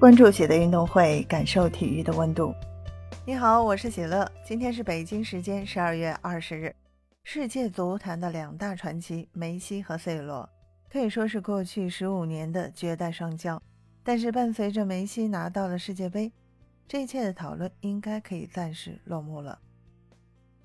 关注喜的运动会，感受体育的温度。你好，我是喜乐。今天是北京时间十二月二十日。世界足坛的两大传奇梅西和 C 罗，可以说是过去十五年的绝代双骄。但是伴随着梅西拿到了世界杯，这一切的讨论应该可以暂时落幕了。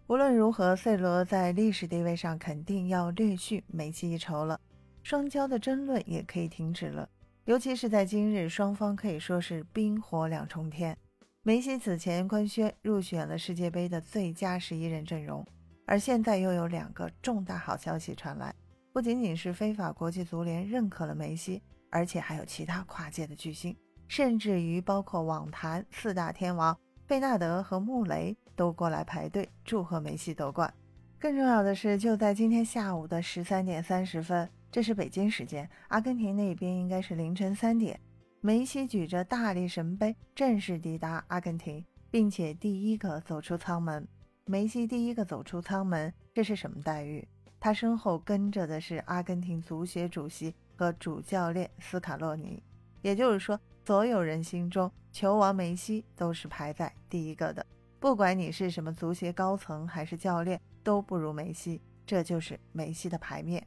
无论如何，C 罗在历史地位上肯定要略逊梅西一筹了，双骄的争论也可以停止了。尤其是在今日，双方可以说是冰火两重天。梅西此前官宣入选了世界杯的最佳十一人阵容，而现在又有两个重大好消息传来，不仅仅是非法国际足联认可了梅西，而且还有其他跨界的巨星，甚至于包括网坛四大天王贝纳德和穆雷都过来排队祝贺梅西夺冠。更重要的是，就在今天下午的十三点三十分。这是北京时间，阿根廷那边应该是凌晨三点。梅西举着大力神杯正式抵达阿根廷，并且第一个走出舱门。梅西第一个走出舱门，这是什么待遇？他身后跟着的是阿根廷足协主席和主教练斯卡洛尼，也就是说，所有人心中球王梅西都是排在第一个的。不管你是什么足协高层还是教练，都不如梅西。这就是梅西的牌面。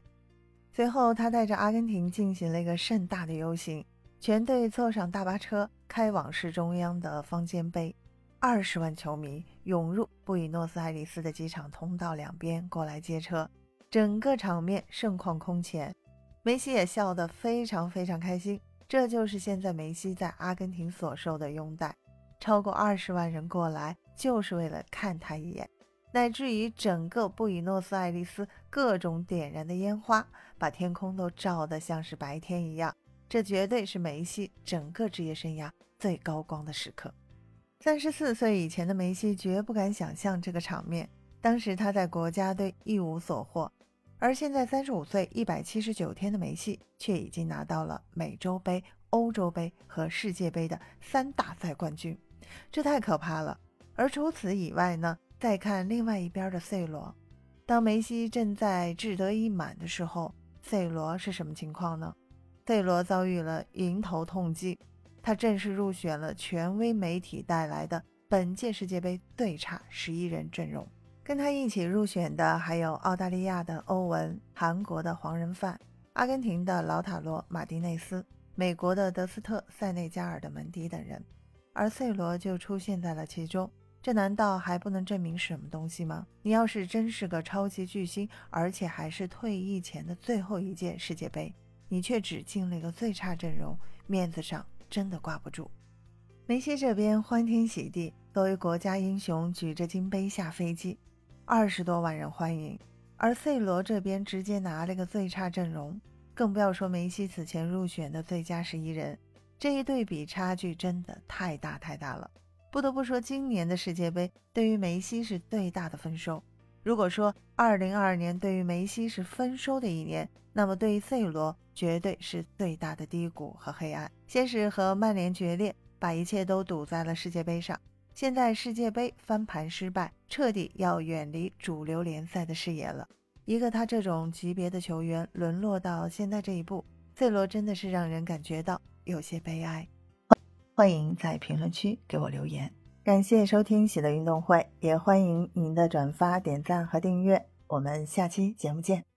随后，他带着阿根廷进行了一个盛大的游行，全队坐上大巴车开往市中央的方尖碑。二十万球迷涌入布宜诺斯艾利斯的机场通道两边过来接车，整个场面盛况空前。梅西也笑得非常非常开心，这就是现在梅西在阿根廷所受的拥戴。超过二十万人过来，就是为了看他一眼。乃至于整个布宜诺斯艾利斯各种点燃的烟花，把天空都照得像是白天一样。这绝对是梅西整个职业生涯最高光的时刻。三十四岁以前的梅西绝不敢想象这个场面。当时他在国家队一无所获，而现在三十五岁一百七十九天的梅西却已经拿到了美洲杯、欧洲杯和世界杯的三大赛冠军，这太可怕了。而除此以外呢？再看另外一边的 C 罗，当梅西正在志得意满的时候，C 罗是什么情况呢？C 罗遭遇了迎头痛击，他正式入选了权威媒体带来的本届世界杯最差十一人阵容。跟他一起入选的还有澳大利亚的欧文、韩国的黄仁范、阿根廷的老塔罗·马丁内斯、美国的德斯特·塞内加尔的门迪等人，而 C 罗就出现在了其中。这难道还不能证明什么东西吗？你要是真是个超级巨星，而且还是退役前的最后一届世界杯，你却只进了一个最差阵容，面子上真的挂不住。梅西这边欢天喜地，作为国家英雄举着金杯下飞机，二十多万人欢迎；而 C 罗这边直接拿了个最差阵容，更不要说梅西此前入选的最佳十一人，这一对比差距真的太大太大了。不得不说，今年的世界杯对于梅西是最大的丰收。如果说2022年对于梅西是丰收的一年，那么对于 C 罗绝对是最大的低谷和黑暗。先是和曼联决裂，把一切都赌在了世界杯上。现在世界杯翻盘失败，彻底要远离主流联赛的视野了。一个他这种级别的球员沦落到现在这一步，C 罗真的是让人感觉到有些悲哀。欢迎在评论区给我留言，感谢收听喜乐运动会，也欢迎您的转发、点赞和订阅。我们下期节目见。